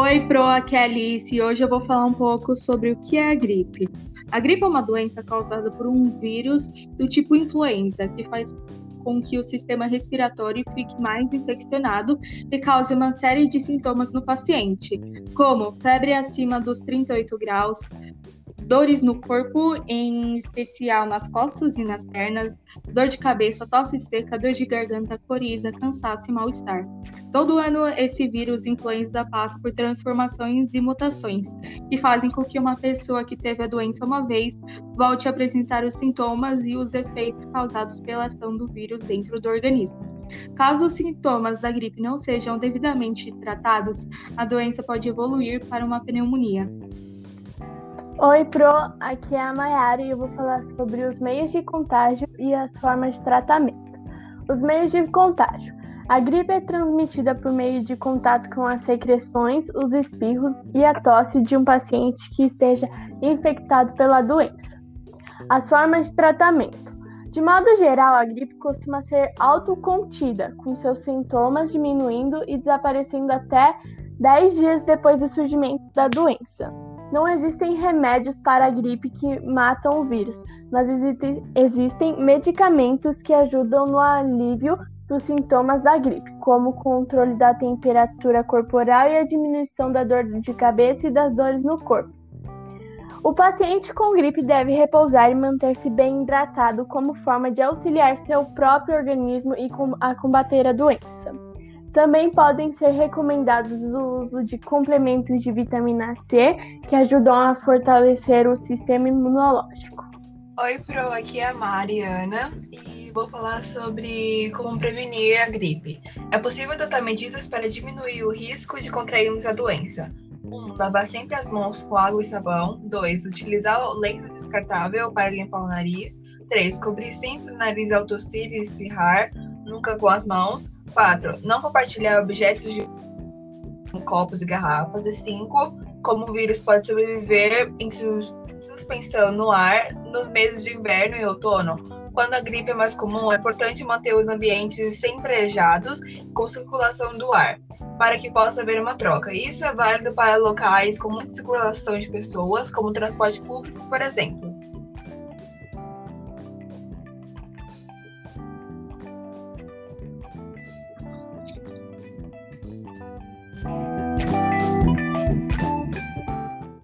Oi, Pro, aqui é Alice e hoje eu vou falar um pouco sobre o que é a gripe. A gripe é uma doença causada por um vírus do tipo influenza, que faz com que o sistema respiratório fique mais infeccionado e cause uma série de sintomas no paciente, como febre acima dos 38 graus, dores no corpo, em especial nas costas e nas pernas, dor de cabeça, tosse seca, dor de garganta, coriza, cansaço e mal-estar. Todo ano, esse vírus influenza passa por transformações e mutações, que fazem com que uma pessoa que teve a doença uma vez volte a apresentar os sintomas e os efeitos causados pela ação do vírus dentro do organismo. Caso os sintomas da gripe não sejam devidamente tratados, a doença pode evoluir para uma pneumonia. Oi, Pro, aqui é a Mayara e eu vou falar sobre os meios de contágio e as formas de tratamento. Os meios de contágio. A gripe é transmitida por meio de contato com as secreções, os espirros e a tosse de um paciente que esteja infectado pela doença. As formas de tratamento. De modo geral, a gripe costuma ser autocontida, com seus sintomas diminuindo e desaparecendo até 10 dias depois do surgimento da doença. Não existem remédios para a gripe que matam o vírus, mas existem medicamentos que ajudam no alívio dos sintomas da gripe, como o controle da temperatura corporal e a diminuição da dor de cabeça e das dores no corpo. O paciente com gripe deve repousar e manter-se bem hidratado como forma de auxiliar seu próprio organismo a combater a doença. Também podem ser recomendados o uso de complementos de vitamina C que ajudam a fortalecer o sistema imunológico. Oi, Pro, aqui é a Mariana e vou falar sobre como prevenir a gripe. É possível adotar medidas para diminuir o risco de contrairmos a doença. 1. Um, lavar sempre as mãos com água e sabão. 2. Utilizar o lenço descartável para limpar o nariz. 3. Cobrir sempre o nariz ao tossir e espirrar, nunca com as mãos. 4. Não compartilhar objetos de copos e garrafas. E 5. Como o vírus pode sobreviver em suspensão no ar nos meses de inverno e outono. Quando a gripe é mais comum, é importante manter os ambientes sempre arejados com circulação do ar, para que possa haver uma troca. Isso é válido para locais com muita circulação de pessoas, como transporte público, por exemplo.